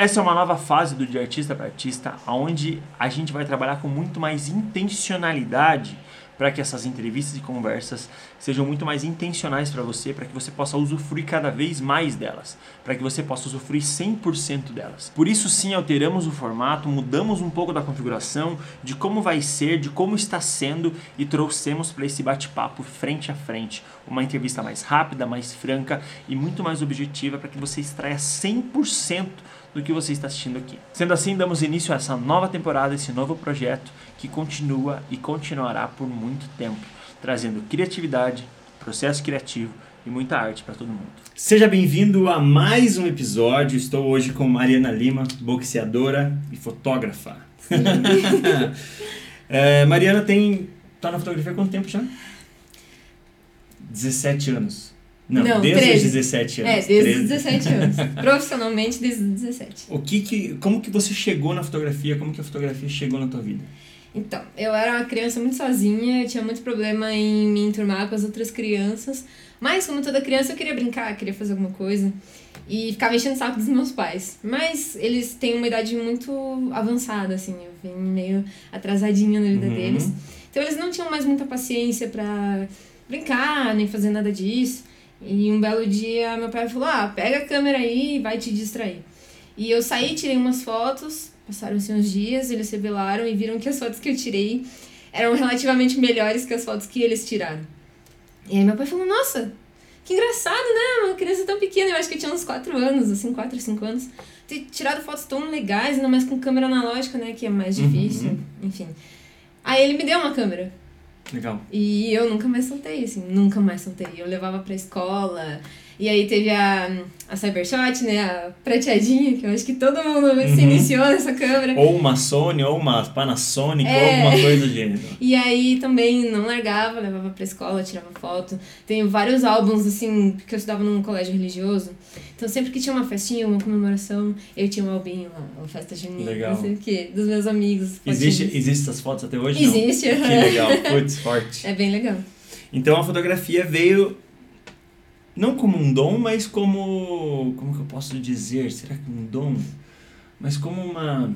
Essa é uma nova fase do De Artista para Artista, onde a gente vai trabalhar com muito mais intencionalidade para que essas entrevistas e conversas sejam muito mais intencionais para você, para que você possa usufruir cada vez mais delas, para que você possa usufruir 100% delas. Por isso sim, alteramos o formato, mudamos um pouco da configuração, de como vai ser, de como está sendo e trouxemos para esse bate-papo frente a frente, uma entrevista mais rápida, mais franca e muito mais objetiva para que você extraia 100% do que você está assistindo aqui. Sendo assim, damos início a essa nova temporada, esse novo projeto que continua e continuará por muito tempo, trazendo criatividade, processo criativo e muita arte para todo mundo. Seja bem-vindo a mais um episódio. Estou hoje com Mariana Lima, boxeadora e fotógrafa. é, Mariana tem tá na fotografia há quanto tempo já? 17 anos. Não, Não, desde 13. os 17 anos. É, desde 13. os 17 anos. Profissionalmente, desde os 17. O que que, como que você chegou na fotografia? Como que a fotografia chegou na tua vida? Então, eu era uma criança muito sozinha, eu tinha muito problema em me enturmar com as outras crianças. Mas, como toda criança, eu queria brincar, queria fazer alguma coisa. E ficava enchendo o saco dos meus pais. Mas eles têm uma idade muito avançada, assim. Eu vim meio atrasadinha na vida Uhum. deles. Então, eles não tinham mais muita paciência pra brincar, nem fazer nada disso. E um belo dia, meu pai falou: Ah, pega a câmera aí e vai te distrair. E eu saí, tirei umas fotos, passaram-se uns dias, eles revelaram e viram que as fotos que eu tirei eram relativamente melhores que as fotos que eles tiraram. E aí meu pai falou, nossa, que engraçado, né? Uma criança tão pequena, eu acho que eu tinha uns 4 anos, assim, 4, 5 anos. Ter tirado fotos tão legais, ainda mais com câmera analógica, né? Que é mais Uhum. difícil, enfim. Aí ele me deu uma câmera. Legal. E eu nunca mais soltei, assim, nunca mais soltei. Eu levava pra escola. E aí teve a, a Cybershot, né? A prateadinha, que eu acho que todo mundo se Uhum. iniciou nessa câmera. Ou uma Sony, ou uma Panasonic, ou É. alguma coisa do gênero. E aí também não largava, levava pra escola, tirava foto. Tenho vários álbuns, assim, porque eu estudava num colégio religioso. Então sempre que tinha uma festinha, uma comemoração, eu tinha um albinho lá, uma festa junina, Legal. não sei o quê, dos meus amigos. Existe, fotinhos. existe essas fotos até hoje? Existe. Não? Que legal, putz, forte. É bem legal. Então a fotografia veio não como um dom, mas como. Como que eu posso dizer? Será que um dom? Mas como uma.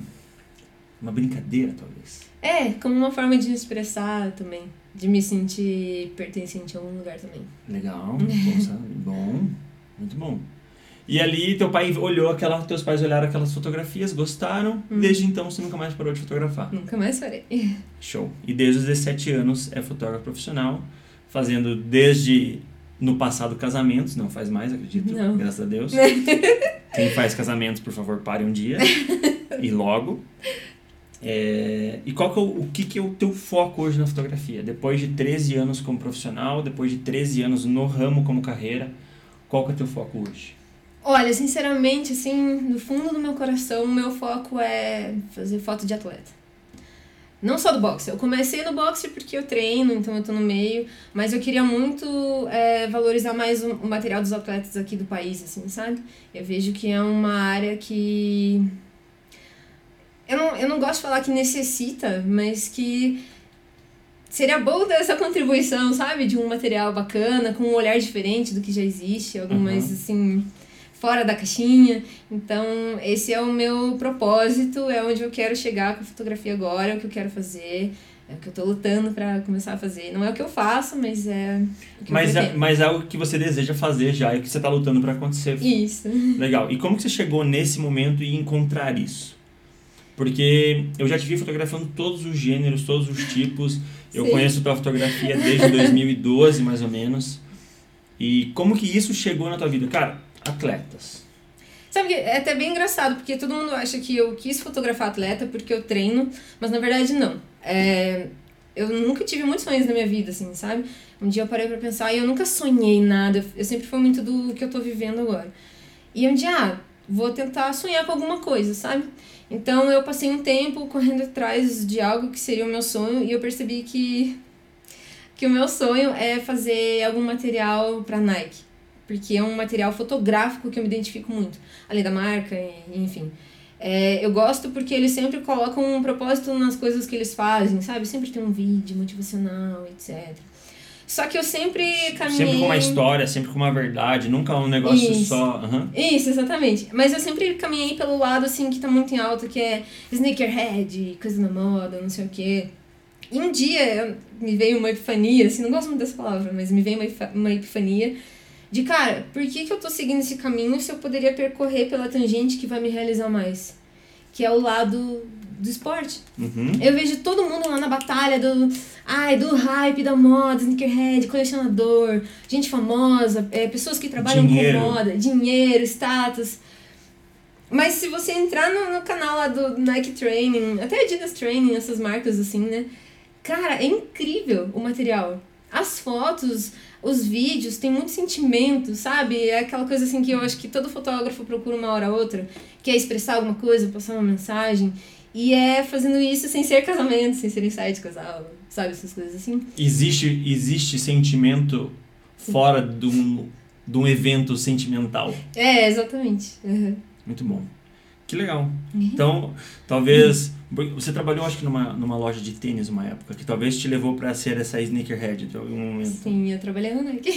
Uma brincadeira, talvez. É, como uma forma de me expressar também. De me sentir pertencente a algum lugar também. Legal, bom, muito bom. E ali teu pai olhou aquela, teus pais olharam aquelas fotografias, gostaram, Hum. desde então você nunca mais parou de fotografar. Nunca mais farei. Show. E desde os 17 anos é fotógrafo profissional, fazendo desde no passado casamentos, não faz mais, acredito, Não. graças a Deus. Quem faz casamentos, por favor, pare um dia e logo. É, e qual que é o, o que, que é o teu foco hoje na fotografia? Depois de 13 anos como profissional, depois de 13 anos no ramo como carreira, qual que é o teu foco hoje? Olha, sinceramente, assim, no fundo do meu coração, o meu foco é fazer foto de atleta. Não só do boxe. Eu comecei no boxe porque eu treino, então eu tô no meio. Mas eu queria muito é, valorizar mais o, o material dos atletas aqui do país, assim, sabe? Eu vejo que é uma área que. Eu não, eu não gosto de falar que necessita, mas que seria bom ter essa contribuição, sabe? De um material bacana, com um olhar diferente do que já existe, algo Uhum. assim, fora da caixinha. Então, esse é o meu propósito, é onde eu quero chegar com a fotografia agora, é o que eu quero fazer, é o que eu tô lutando pra começar a fazer. Não é o que eu faço, mas é o que Mas eu é, mas é algo que você deseja fazer já e que você está lutando para acontecer. Isso. Legal. E como que você chegou nesse momento e encontrar isso? Porque eu já te vi fotografando todos os gêneros, todos os tipos. Eu Sim. conheço tua fotografia desde 2012, mais ou menos. E como que isso chegou na tua vida? Cara, atletas. Sabe que é até bem engraçado, porque todo mundo acha que eu quis fotografar atleta porque eu treino, mas na verdade não. É, eu nunca tive muitos sonhos na minha vida, assim, sabe? Um dia eu parei pra pensar e eu nunca sonhei nada. Eu sempre fui muito do que eu tô vivendo agora. E um dia, ah, vou tentar sonhar com alguma coisa, sabe? Então eu passei um tempo correndo atrás de algo que seria o meu sonho e eu percebi que que o meu sonho é fazer algum material pra Nike, porque é um material fotográfico que eu me identifico muito, além da marca, enfim. É, eu gosto porque eles sempre colocam um propósito nas coisas que eles fazem, sabe? Sempre tem um vídeo motivacional, etc. Só que eu sempre caminhei. Sempre com uma história, sempre com uma verdade, nunca um negócio Isso. só. aham. Isso, exatamente. Mas eu sempre caminhei pelo lado, assim, que tá muito em alta, que é sneakerhead, coisa na moda, não sei o quê. E um dia me veio uma epifania, assim, não gosto muito dessa palavra, mas me veio uma, uma epifania de, cara, por que, que eu tô seguindo esse caminho se eu poderia percorrer pela tangente que vai me realizar mais? Que é o lado do esporte. Uhum. Eu vejo todo mundo lá na batalha do. Ai, do hype da moda, sneakerhead, colecionador, gente famosa, é, pessoas que trabalham Dinheiro. com moda, dinheiro, status. Mas se você entrar no, no canal lá do Nike Training, até Adidas Training, essas marcas assim, né? Cara, é incrível o material. As fotos, os vídeos, tem muito sentimento, sabe? É aquela coisa assim que eu acho que todo fotógrafo procura uma hora ou outra, que é expressar alguma coisa, passar uma mensagem. E é fazendo isso sem ser casamento, sem ser ensaio de casal, sabe? Essas coisas assim. Existe, existe sentimento Sim. fora de um, de um evento sentimental. É, exatamente. Uhum. Muito bom. Que legal. Então, talvez. Você trabalhou, acho que, numa, numa loja de tênis uma época, que talvez te levou pra ser essa sneakerhead de algum momento. Sim, eu trabalhei na Nike.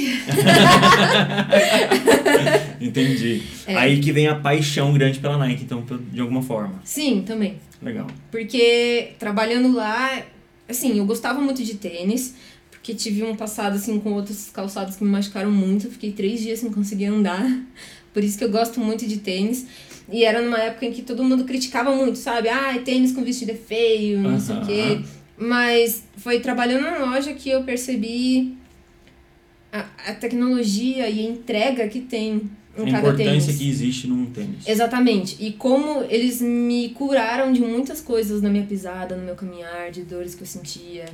Entendi. É. Aí que vem a paixão grande pela Nike, então, de alguma forma. Sim, também. Legal. Porque trabalhando lá, assim, eu gostava muito de tênis, porque tive um passado assim com outros calçados que me machucaram muito. Fiquei três dias sem conseguir andar. Por isso que eu gosto muito de tênis. E era numa época em que todo mundo criticava muito, sabe? Ah, tênis com vestido é feio, não sei o quê. Mas foi trabalhando na loja que eu percebi a, a tecnologia e a entrega que tem A em cada importância tênis. que existe num tênis. Exatamente. E como eles me curaram de muitas coisas na minha pisada, no meu caminhar, de dores que eu sentia.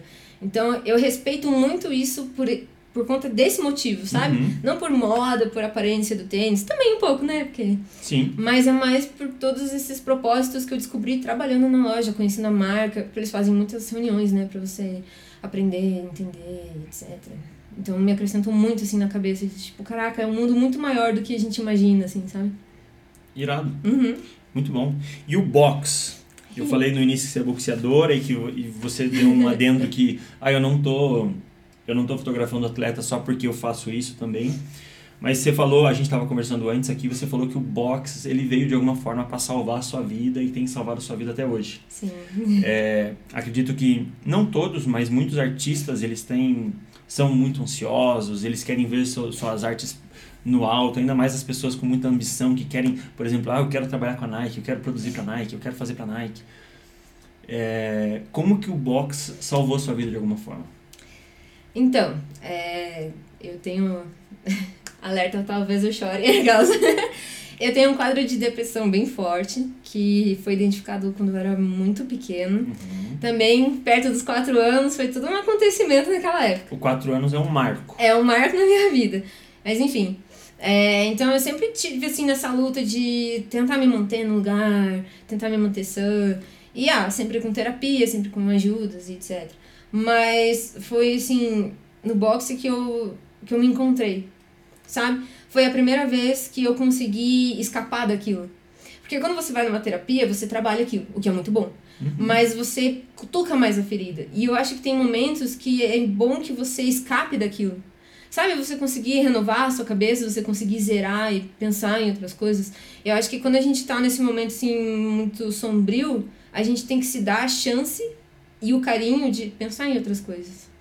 Então eu respeito muito isso por, por conta desse motivo, sabe? Uhum. Não por moda, por aparência do tênis, também um pouco, né? Porque... Sim. Mas é mais por todos esses propósitos que eu descobri trabalhando na loja, conhecendo a marca, porque eles fazem muitas reuniões, né? Pra você aprender, entender, etc. Então me acrescentou muito, assim, na cabeça. Tipo, caraca, é um mundo muito maior do que a gente imagina, assim, sabe? Irado. Uhum. Muito bom. E o box? Eu falei no início que você é boxeadora e que e você deu um adendo que ah, eu não tô eu não tô fotografando atleta só porque eu faço isso também. Mas você falou, a gente estava conversando antes aqui, você falou que o box ele veio de alguma forma para salvar a sua vida e tem salvado a sua vida até hoje. Sim. É, acredito que não todos, mas muitos artistas eles têm são muito ansiosos, eles querem ver su- suas artes no alto, ainda mais as pessoas com muita ambição que querem, por exemplo, ah, eu quero trabalhar com a Nike, eu quero produzir para Nike, eu quero fazer para Nike. É, como que o box salvou a sua vida de alguma forma? Então, é, eu tenho. Alerta, talvez eu chore. Aquelas. eu tenho um quadro de depressão bem forte, que foi identificado quando eu era muito pequeno. Uhum. Também, perto dos quatro anos, foi tudo um acontecimento naquela época. O quatro anos é um marco. É um marco na minha vida. Mas enfim. É, então eu sempre tive assim nessa luta de tentar me manter no lugar, tentar me manter sã. E ah, sempre com terapia, sempre com ajudas e etc. Mas foi assim, no boxe que eu, que eu me encontrei. Sabe? Foi a primeira vez que eu consegui escapar daquilo. Porque quando você vai numa terapia, você trabalha aquilo, o que é muito bom. Mas você cutuca mais a ferida. E eu acho que tem momentos que é bom que você escape daquilo. Sabe, você conseguir renovar a sua cabeça, você conseguir zerar e pensar em outras coisas. Eu acho que quando a gente tá nesse momento assim muito sombrio, a gente tem que se dar a chance e o carinho de pensar em outras coisas.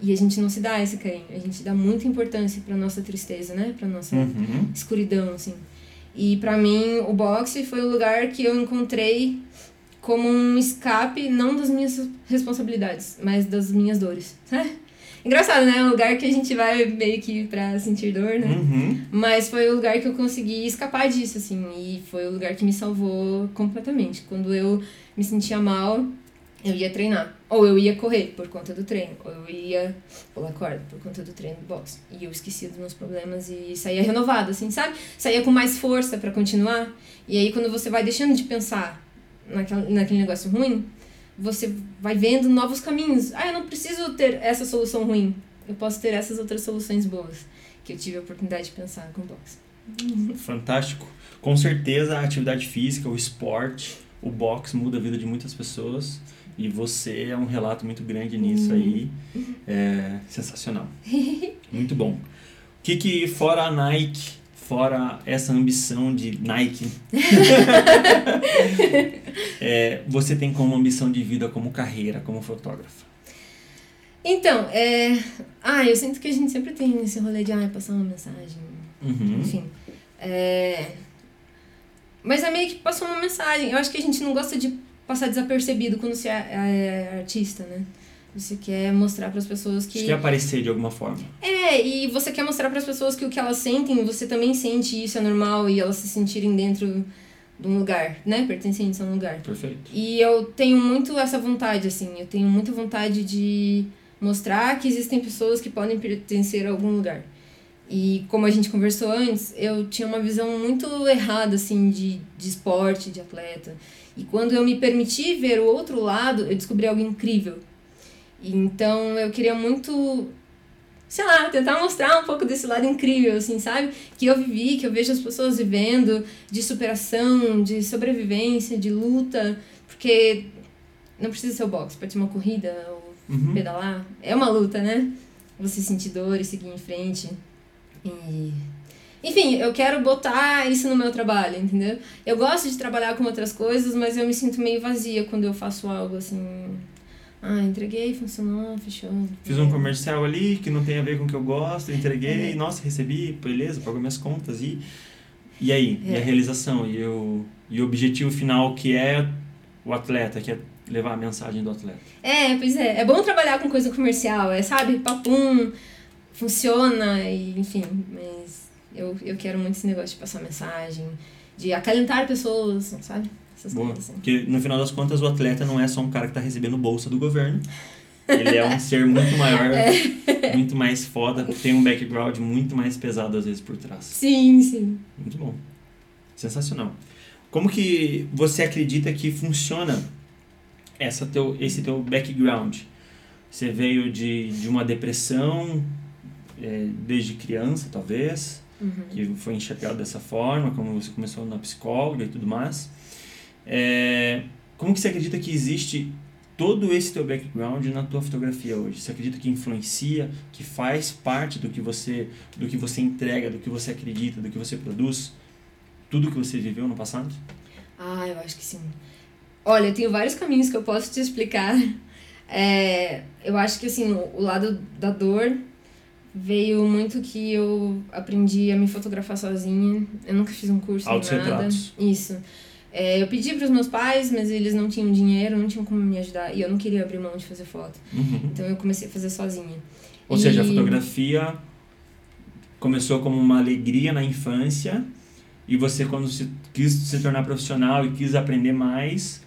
E a gente não se dá esse carinho, a gente dá muita importância pra nossa tristeza, né? Pra nossa Uhum. escuridão, assim. E pra mim, o boxe foi o lugar que eu encontrei como um escape, não das minhas responsabilidades, mas das minhas dores. Engraçado, né? É um lugar que a gente vai meio que pra sentir dor, né? Uhum. Mas foi o lugar que eu consegui escapar disso, assim. E foi o lugar que me salvou completamente. Quando eu me sentia mal, eu ia treinar. Ou eu ia correr por conta do treino. Ou eu ia pular corda por conta do treino do boxe. E eu esquecia dos meus problemas e saía renovada, assim, sabe? Saía com mais força pra continuar. E aí quando você vai deixando de pensar naquele negócio ruim, você vai vendo novos caminhos. Ah, eu não preciso ter essa solução ruim. Eu posso ter essas outras soluções boas. Que eu tive a oportunidade de pensar com o boxe. Fantástico. Com certeza a atividade física, o esporte, o boxe muda a vida de muitas pessoas. E você é um relato muito grande nisso Uhum. aí. É sensacional. muito bom. O que que, fora a Nike, fora essa ambição de Nike, é, você tem como ambição de vida, como carreira, como fotógrafa? Então, é. Ah, eu sinto que a gente sempre tem esse rolê de ah, passar uma mensagem. Uhum. Enfim. É... Mas é meio que passou uma mensagem. Eu acho que a gente não gosta de passar desapercebido quando você é, é artista, né? Você quer mostrar para as pessoas que. Você quer aparecer de alguma forma. É, e você quer mostrar para as pessoas que o que elas sentem, você também sente isso é normal e elas se sentirem dentro de um lugar, né? Pertencentes a um lugar. Perfeito. E eu tenho muito essa vontade, assim. Eu tenho muita vontade de mostrar que existem pessoas que podem pertencer a algum lugar. E como a gente conversou antes, eu tinha uma visão muito errada, assim, de, de esporte, de atleta. E quando eu me permiti ver o outro lado, eu descobri algo incrível. Então eu queria muito, sei lá, tentar mostrar um pouco desse lado incrível, assim, sabe? Que eu vivi, que eu vejo as pessoas vivendo, de superação, de sobrevivência, de luta. Porque não precisa ser o boxe, pode ser uma corrida ou Uhum. pedalar. É uma luta, né? Você sentir dor e seguir em frente. E... Enfim, eu quero botar isso no meu trabalho, entendeu? Eu gosto de trabalhar com outras coisas, mas eu me sinto meio vazia quando eu faço algo assim. Ah, entreguei, funcionou, fechou. Fiz um comercial ali que não tem a ver com o que eu gosto, entreguei, nossa, recebi, beleza, pagou minhas contas e. E aí? E a É. realização? E o, e o objetivo final que é o atleta, que é levar a mensagem do atleta. É, pois é. É bom trabalhar com coisa comercial, é, sabe? Papum, funciona, e, enfim. Mas eu, eu quero muito esse negócio de passar mensagem, de acalentar pessoas, sabe? Essas Boa. coisas assim. Porque no final das contas o atleta não é só um cara que tá recebendo bolsa do governo. Ele é um ser muito maior, muito mais foda, tem um background muito mais pesado às vezes por trás. Sim, sim. Muito bom. Sensacional. Como que você acredita que funciona essa teu, esse teu background? Você veio de, de uma depressão é, desde criança, talvez, Uhum. que foi enxergado dessa forma, como você começou na psicóloga e tudo mais. É, como que você acredita que existe todo esse teu background na tua fotografia hoje? Você acredita que influencia, que faz parte do que você, do que você entrega, do que você acredita, do que você produz? Tudo que você viveu no passado? Ah, eu acho que sim. Olha, eu tenho vários caminhos que eu posso te explicar. É, eu acho que assim, o, o lado da dor veio muito que eu aprendi a me fotografar sozinha. Eu nunca fiz um curso nem nada. Isso. É, eu pedi para os meus pais, mas eles não tinham dinheiro, não tinham como me ajudar. E eu não queria abrir mão de fazer foto. Uhum. Então eu comecei a fazer sozinha. Ou seja, a E- fotografia começou como uma alegria na infância e você quando se, quis se tornar profissional e quis aprender mais,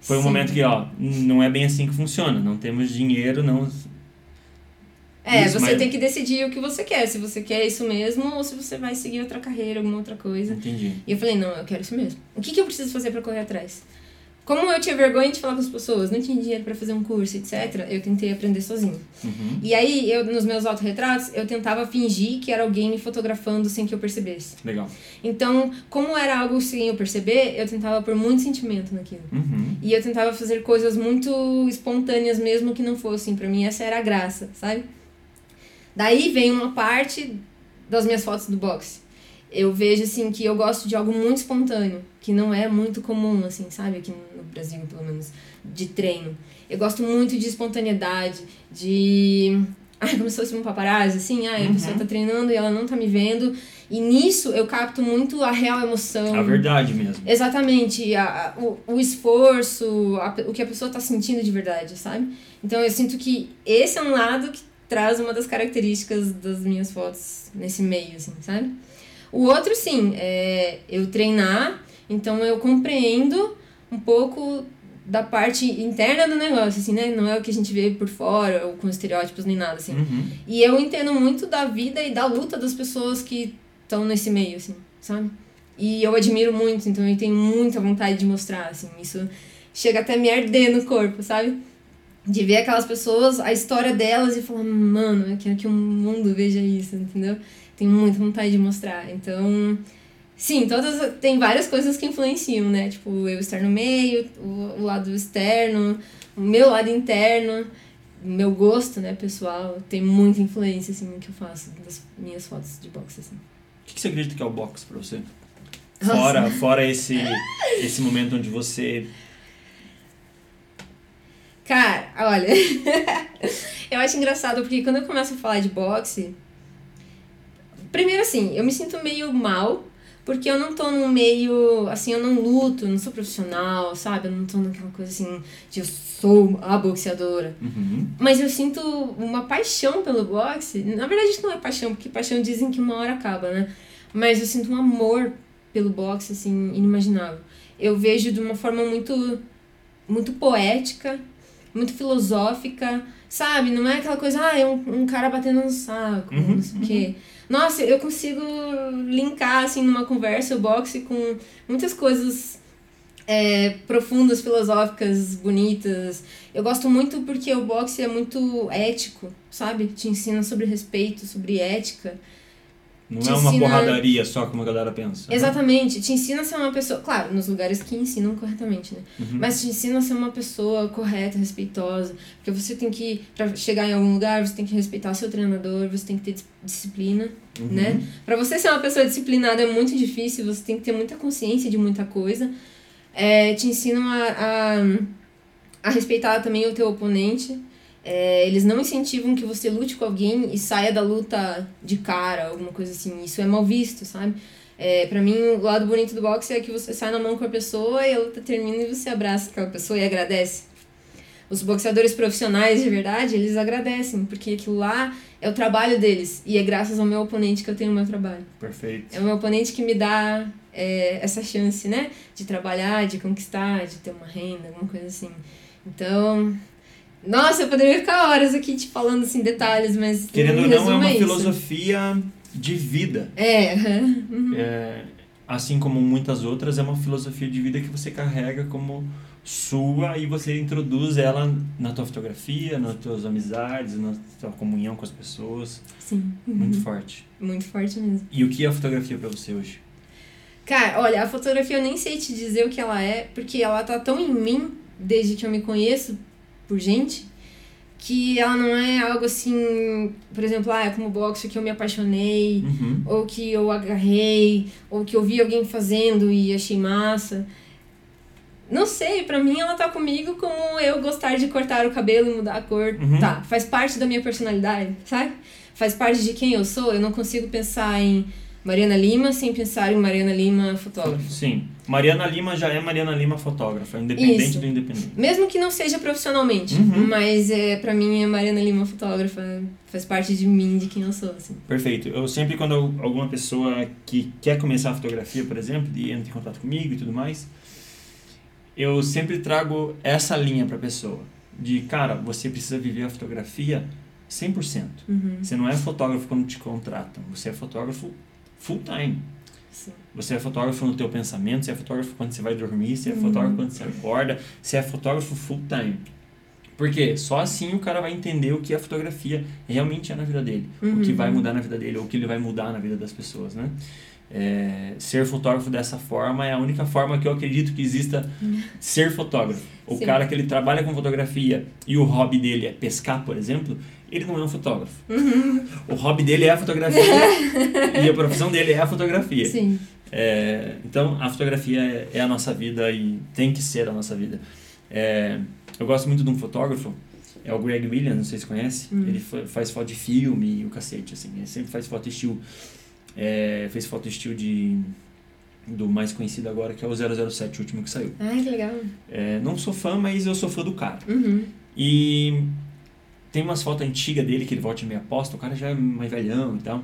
foi um Sim. momento que, ó, não é bem assim que funciona, não temos dinheiro, não... É, Isso, você mas- tem que decidir o que você quer. Se você quer isso mesmo ou se você vai seguir outra carreira, alguma outra coisa. Entendi. E eu falei, não, eu quero isso mesmo. O que, que eu preciso fazer pra correr atrás? Como eu tinha vergonha de falar com as pessoas, não tinha dinheiro pra fazer um curso, etc., eu tentei aprender sozinho. Uhum. E aí, eu, nos meus autorretratos, eu tentava fingir que era alguém me fotografando sem que eu percebesse. Legal. Então, como era algo sem eu perceber, eu tentava pôr muito sentimento naquilo. Uhum. E eu tentava fazer coisas muito espontâneas mesmo que não fossem. Pra mim, essa era a graça, sabe? Daí vem uma parte das minhas fotos do boxe. Eu vejo, assim, que eu gosto de algo muito espontâneo, que não é muito comum, assim, sabe? Aqui no Brasil, pelo menos, de treino. Eu gosto muito de espontaneidade, de... Ai, como se fosse um paparazzi, assim. Ai, a pessoa tá treinando e ela não tá me vendo. E nisso eu capto muito a real emoção. A verdade mesmo. Exatamente, a, a- o, o esforço, a o que a pessoa tá sentindo de verdade, sabe? Então eu sinto que esse é um lado que traz uma das características das minhas fotos nesse meio, assim, sabe? O outro, sim, é eu treinar, então eu compreendo um pouco da parte interna do negócio, assim, né? Não é o que a gente vê por fora, ou com estereótipos nem nada, assim. Uhum. E eu entendo muito da vida e da luta das pessoas que estão nesse meio, assim, sabe? E eu admiro muito, então eu tenho muita vontade de mostrar, assim, isso chega até me arder no corpo, sabe? De ver aquelas pessoas, a história delas e falar, mano, eu quero que o mundo veja isso, entendeu? Tenho muita vontade de mostrar. Então, Sim, todas tem várias coisas que influenciam, né? Tipo, eu estar no meio, o, o lado externo, o meu lado interno, meu gosto, né, pessoal, tem muita influência assim no que eu faço das minhas fotos de boxe assim. O que, que você acredita que é o boxe pra você? Fora, fora esse, esse momento onde você. Cara, olha. eu acho engraçado porque quando eu começo a falar de boxe. Primeiro assim, eu me sinto meio mal. Porque eu não tô num meio. Assim, eu não luto, eu não sou profissional, sabe? Eu não tô naquela coisa assim de eu sou a boxeadora. Uhum. Mas eu sinto uma paixão pelo boxe. Na verdade, isso não é paixão, porque paixão dizem que uma hora acaba, né? Mas eu sinto um amor pelo boxe, assim, inimaginável. Eu vejo de uma forma muito, muito poética, muito filosófica, sabe? Não é aquela coisa, ah, é um, um cara batendo no saco, Uhum, não sei o quê. Nossa, eu consigo linkar, assim, numa conversa o boxe com muitas coisas é, profundas, filosóficas, bonitas. Eu gosto muito porque o boxe é muito ético, sabe? Te ensina sobre respeito, sobre ética. Não Te é uma ensina- porradaria só como a galera pensa. né? Exatamente, te ensina a ser uma pessoa. Claro, nos lugares que ensinam corretamente, né? Uhum. Mas te ensina a ser uma pessoa correta, respeitosa. Porque você tem que, pra chegar em algum lugar, você tem que respeitar seu treinador, você tem que ter dis- disciplina, Uhum. né? Pra você ser uma pessoa disciplinada é muito difícil, você tem que ter muita consciência de muita coisa. É, te ensinam a, a, a respeitar também o teu oponente. É, eles não incentivam que você lute com alguém e saia da luta de cara, alguma coisa assim. Isso é mal visto, sabe? É, pra mim, o lado bonito do boxe é que você sai na mão com a pessoa e a luta termina e você abraça aquela pessoa e agradece. Os boxeadores profissionais de verdade, eles agradecem, porque aquilo lá é o trabalho deles. E é graças ao meu oponente que eu tenho o meu trabalho. Perfeito. É o meu oponente que me dá é, essa chance, né? De trabalhar, de conquistar, de ter uma renda, alguma coisa assim. Então. Nossa, eu poderia ficar horas aqui te falando assim detalhes, mas. Querendo ou não, é uma isso. filosofia de vida. É. uhum. É, assim como muitas outras, é uma filosofia de vida que você carrega como sua e você introduz ela na tua fotografia, nas tuas amizades, na tua comunhão com as pessoas. Sim. Muito Uhum. forte. Muito forte mesmo. E o que é a fotografia pra você hoje? Cara, olha, a fotografia eu nem sei te dizer o que ela é, porque ela tá tão em mim desde que eu me conheço por gente que ela não é algo assim, por exemplo, ah, é como boxe que eu me apaixonei, Uhum. ou que eu agarrei, ou que eu vi alguém fazendo e achei massa. Não sei, pra mim ela tá comigo como eu gostar de cortar o cabelo e mudar a cor. Uhum. Tá, faz parte da minha personalidade, sabe? Faz parte de quem eu sou. Eu não consigo pensar em Mariana Lima sem pensar em Mariana Lima fotógrafa. Sim. Mariana Lima já é Mariana Lima fotógrafa, independente Isso. do independente. Mesmo que não seja profissionalmente, Uhum. mas é, pra mim é Mariana Lima fotógrafa, faz parte de mim, de quem eu sou, assim. Perfeito. Eu sempre, quando eu- alguma pessoa que quer começar a fotografia, por exemplo, e entra em contato comigo e tudo mais, eu sempre trago essa linha pra pessoa. De, cara, você precisa viver a fotografia 100%. Uhum. Você não é fotógrafo quando te contratam. Você é fotógrafo full time. Sim. Você é fotógrafo no teu pensamento, você é fotógrafo quando você vai dormir, você é Uhum. fotógrafo quando você acorda, você é fotógrafo full time. Por quê? Só assim o cara vai entender o que a fotografia realmente é na vida dele. O que Uhum. vai mudar na vida dele, ou o que ele vai mudar na vida das pessoas, né? É, ser fotógrafo dessa forma é a única forma que eu acredito que exista ser fotógrafo. O Sim. cara que ele trabalha com fotografia e o hobby dele é pescar, por exemplo, ele não é um fotógrafo. Uhum. O hobby dele é a fotografia e a profissão dele é a fotografia. É, então, a fotografia é, é a nossa vida e tem que ser a nossa vida. É, eu gosto muito de um fotógrafo, é o Greg Williams, não sei se conhece. Hum. Ele fa- faz foto de filme e o cacete, assim. Ele sempre faz foto estilo... É, fez foto estilo de... Do mais conhecido agora, que é o 007, o último que saiu. Ai, que legal. É, não sou fã, mas eu sou fã do cara. Uhum. E tem umas fotos antigas dele que ele volta e meia posta, o cara já é mais velhão e tal.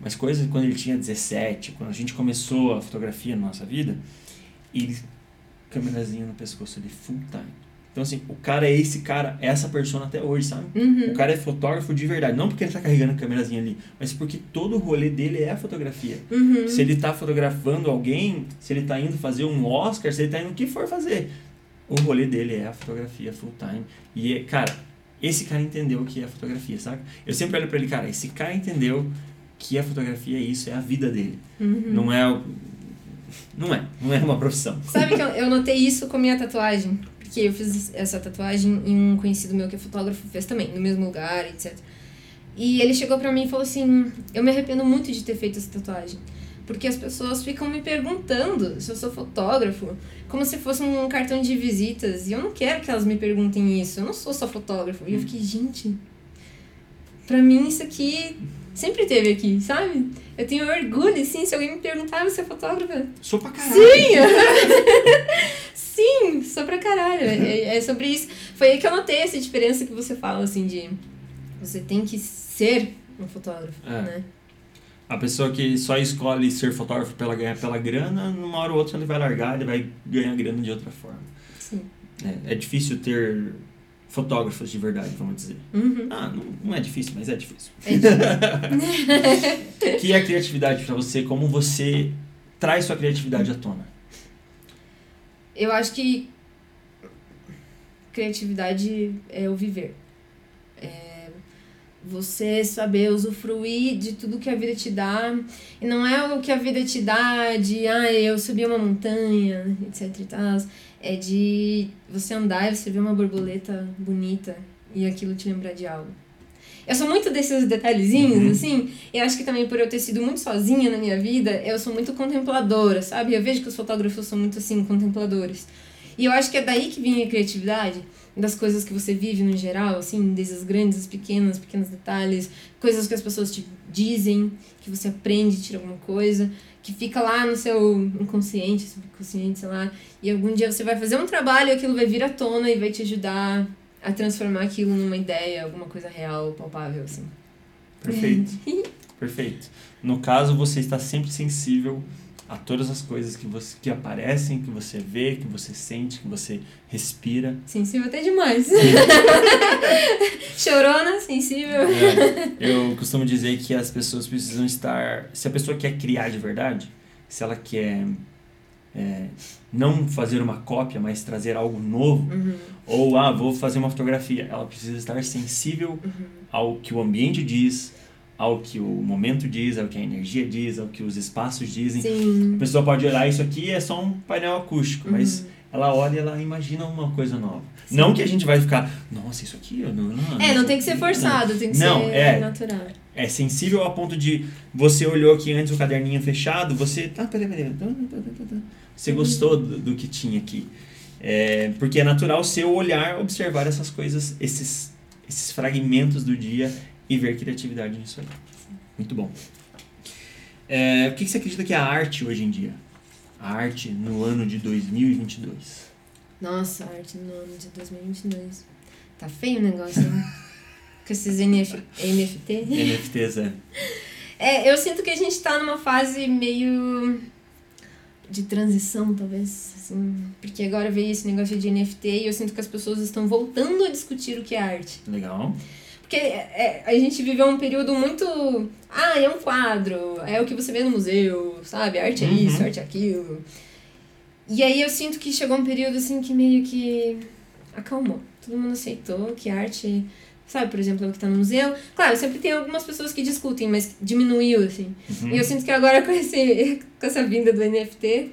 Mas coisas quando ele tinha 17, quando a gente começou a fotografia na nossa vida, ele câmerazinha no pescoço ali full time. Então assim, o cara é esse cara, é essa persona até hoje, sabe? Uhum. O cara é fotógrafo de verdade, não porque ele tá carregando a câmerazinha ali, mas porque todo o rolê dele é a fotografia. Uhum. Se ele tá fotografando alguém, se ele tá indo fazer um Oscar, se ele tá indo o que for fazer. O rolê dele é a fotografia full time. E, é- cara, esse cara entendeu o que é fotografia, sabe? Eu sempre olho pra ele, cara, esse cara entendeu que a fotografia é isso, é a vida dele. Uhum. Não é Não é, não é uma profissão. Sabe que eu, eu notei isso com minha tatuagem? Porque eu fiz essa tatuagem e um conhecido meu que é fotógrafo fez também, no mesmo lugar, etc. E ele chegou pra mim e falou assim: Eu me arrependo muito de ter feito essa tatuagem. Porque as pessoas ficam me perguntando se eu sou fotógrafo, como se fosse um cartão de visitas. E eu não quero que elas me perguntem isso. Eu não sou só fotógrafo. E eu fiquei, gente, pra mim isso aqui sempre teve aqui, sabe? Eu tenho orgulho, assim, se alguém me perguntar, você é fotógrafa? Sou pra caralho. Sim! Sim, sou pra caralho. É, é sobre isso. Foi aí que eu notei essa diferença que você fala, assim, de você tem que ser um fotógrafo, É. né? A pessoa que só escolhe ser fotógrafo pela ganhar pela grana, numa hora ou outra ele vai largar, ele vai ganhar grana de outra forma. Sim. É, é difícil ter fotógrafos de verdade, vamos dizer. Uhum. Ah, não, não é difícil, mas é difícil. É difícil. O que é a criatividade pra você? Como você traz sua criatividade à tona? Eu acho que criatividade é o viver. É você saber usufruir de tudo que a vida te dá. E não é o que a vida te dá de, ah, eu subi uma montanha, etc e tal. É de você andar e você ver uma borboleta bonita e aquilo te lembrar de algo. Eu sou muito desses detalhezinhos, Uhum. assim, e acho que também por eu ter sido muito sozinha na minha vida, eu sou muito contempladora, sabe? Eu vejo que os fotógrafos são muito, assim, contempladores. E eu acho que é daí que vem a criatividade, das coisas que você vive no geral, assim, desde as grandes, as pequenas, pequenos detalhes, coisas que as pessoas te dizem, que você aprende, tira alguma coisa, que fica lá no seu inconsciente, subconsciente, sei lá, e algum dia você vai fazer um trabalho e aquilo vai vir à tona e vai te ajudar a transformar aquilo numa ideia, alguma coisa real, palpável, assim. Perfeito. Perfeito. No caso, você está sempre sensível a todas as coisas que, você, que aparecem, que você vê, que você sente, que você respira. Sensível até demais. Chorona, sensível. É, eu costumo dizer que as pessoas precisam estar. Se a pessoa quer criar de verdade, se ela quer é, não fazer uma cópia, mas trazer algo novo, Uhum, ou ah, vou fazer uma fotografia, ela precisa estar sensível ao que o ambiente diz, ao que o momento diz, ao que a energia diz, ao que os espaços dizem. A Sim. pessoa pode olhar isso aqui é só um painel acústico, mas ela olha e ela imagina uma coisa nova. Sim. Não que a gente vai ficar, nossa, isso aqui, eu não, não, É, isso não tem que ser forçado, tem que Não, ser é. natural. É sensível ao ponto de você olhou aqui antes o caderninho fechado, você. Ah, peraí, peraí. tá, tá. Você gostou do, do que tinha aqui. É, porque é natural seu olhar observar essas coisas, esses, esses fragmentos do dia e ver criatividade nisso aí. Muito bom. É, o que você acredita que é a arte hoje em dia? A arte no ano de 2022. Nossa, arte no ano de 2022. Tá feio o negócio, né? Com esses NF, NFT. NFTs, é. É, eu sinto que a gente tá numa fase meio de transição, talvez, assim, porque agora veio esse negócio de NFT e eu sinto que as pessoas estão voltando a discutir o que é arte. Legal. Porque é, a gente viveu um período muito. Ah, é um quadro, é o que você vê no museu, sabe? Arte é Uhum. isso, arte é aquilo. E aí eu sinto que chegou um período assim que meio que acalmou. Todo mundo aceitou que arte. Sabe, por exemplo, o que tá no museu. Claro, sempre tem algumas pessoas que discutem, mas diminuiu, assim. Uhum. E eu sinto que agora com, esse, com essa vinda do NFT,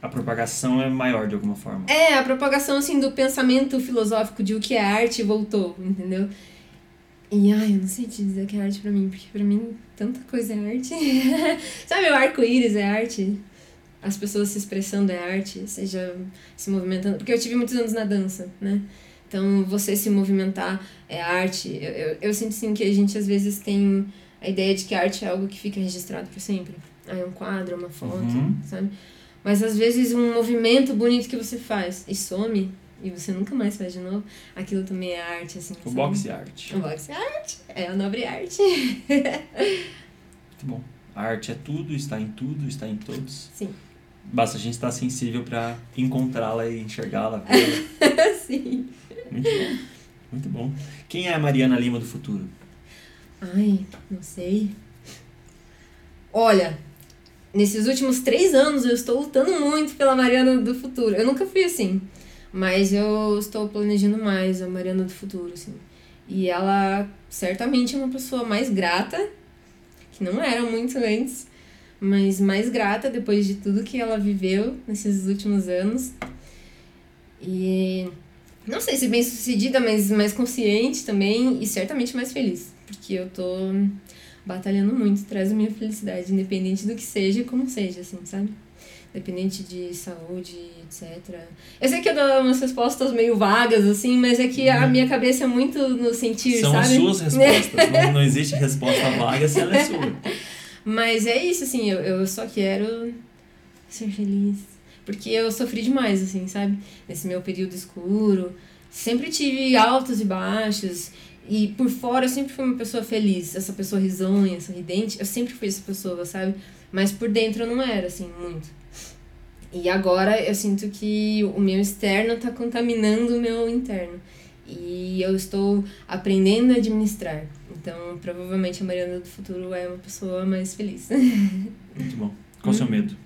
A propagação é maior de alguma forma. é, a propagação, assim, do pensamento filosófico de o que é arte voltou, entendeu? E, ai, eu não sei te dizer que é arte pra mim, porque pra mim tanta coisa é arte. Sabe, o arco-íris é arte. As pessoas se expressando é arte, seja se movimentando. Porque eu tive muitos anos na dança, né? Então, você se movimentar é arte. Eu, eu, eu sinto, sim, que a gente às vezes tem a ideia de que a arte é algo que fica registrado pra sempre. Ah, é um quadro, é uma foto, Uhum. sabe? Mas às vezes um movimento bonito que você faz e some e você nunca mais faz de novo, aquilo também é arte, assim. O sabe? boxe art. O boxe é arte. É a nobre arte. Muito bom. A arte é tudo, está em tudo, está em todos. Sim. Basta a gente estar sensível para encontrá-la e enxergá-la. Sim. Muito bom. Muito bom. Quem é a Mariana Lima do futuro? Ai, não sei. Olha, nesses últimos três anos eu estou lutando muito pela Mariana do futuro. Eu nunca fui assim, mas eu estou planejando mais a Mariana do futuro, assim. E ela certamente é uma pessoa mais grata, que não era muito antes, mas mais grata depois de tudo que ela viveu nesses últimos anos. E não sei se bem sucedida, mas mais consciente também e certamente mais feliz, porque eu tô batalhando muito, traz a minha felicidade, independente do que seja, como seja, assim, sabe? Independente de saúde, etc. Eu sei que eu dou umas respostas meio vagas, assim, mas é que a uhum. minha cabeça é muito no sentir, São sabe? São as suas respostas, não, não existe resposta vaga se ela é sua. Mas é isso, assim, eu, eu só quero ser feliz. Porque eu sofri demais, assim, sabe? Nesse meu período escuro. Sempre tive altos e baixos. E por fora eu sempre fui uma pessoa feliz, essa pessoa risonha, sorridente. Eu sempre fui essa pessoa, sabe? Mas por dentro eu não era, assim, muito. E agora eu sinto que o meu externo está contaminando o meu interno. E eu estou aprendendo a administrar. Então, provavelmente a Mariana do futuro é uma pessoa mais feliz. Muito bom. Qual o seu medo?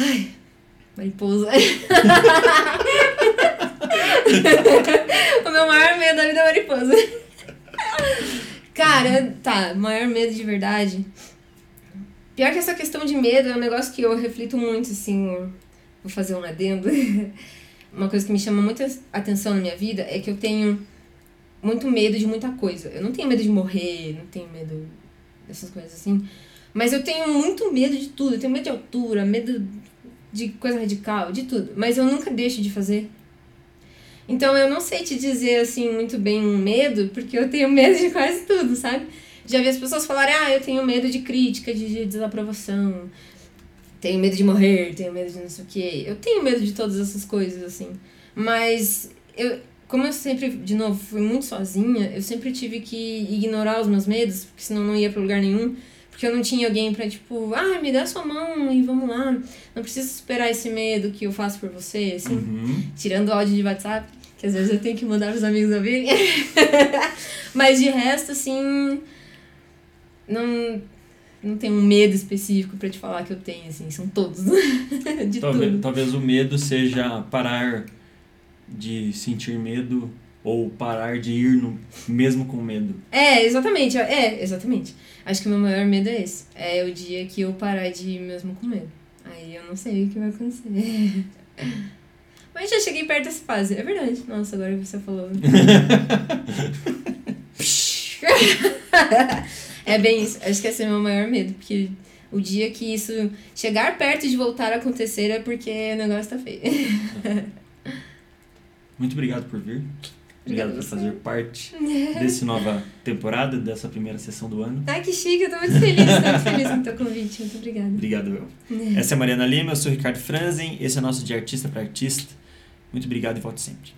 Ai, mariposa. o meu maior medo da vida é mariposa. Cara, tá, maior medo de verdade. Pior que essa questão de medo é um negócio que eu reflito muito, assim. Vou fazer um adendo. Uma coisa que me chama muita atenção na minha vida é que eu tenho muito medo de muita coisa. Eu não tenho medo de morrer, não tenho medo dessas coisas assim. Mas eu tenho muito medo de tudo. Eu tenho medo de altura, medo de coisa radical, de tudo. Mas eu nunca deixo de fazer. Então eu não sei te dizer assim muito bem um medo, porque eu tenho medo de quase tudo, sabe? Já vi as pessoas falarem, ah, eu tenho medo de crítica, de desaprovação, tenho medo de morrer, tenho medo de não sei o quê. Eu tenho medo de todas essas coisas, assim. Mas eu, como eu sempre, de novo, fui muito sozinha, eu sempre tive que ignorar os meus medos, porque senão não ia pra lugar nenhum. Porque eu não tinha alguém pra, tipo, ah, me dá sua mão e vamos lá. Não precisa superar esse medo que eu faço por você, assim. Uhum. Tirando o áudio de WhatsApp, que às vezes eu tenho que mandar pros amigos ouvirem. Mas de resto, assim não não tenho um medo específico para te falar que eu tenho, assim, são todos. de talvez, tudo. talvez o medo seja parar de sentir medo ou parar de ir no, mesmo com medo. É, exatamente, é, exatamente. Acho que o meu maior medo é esse. É o dia que eu parar de ir mesmo com medo. Aí eu não sei o que vai acontecer. Mas já cheguei perto dessa fase, é verdade. Nossa, agora você falou. É bem isso. Acho que esse é o meu maior medo, porque o dia que isso chegar perto de voltar a acontecer é porque o negócio tá feio. Muito obrigado por vir. Obrigado por fazer parte dessa nova temporada, dessa primeira sessão do ano. Ai, que chique, eu tô muito feliz, tô muito feliz com o teu convite. Muito obrigada. Obrigado, eu. Essa é a Mariana Lima, eu sou o Ricardo Franzen, esse é o nosso De Artista para Artista. Muito obrigado e volte sempre.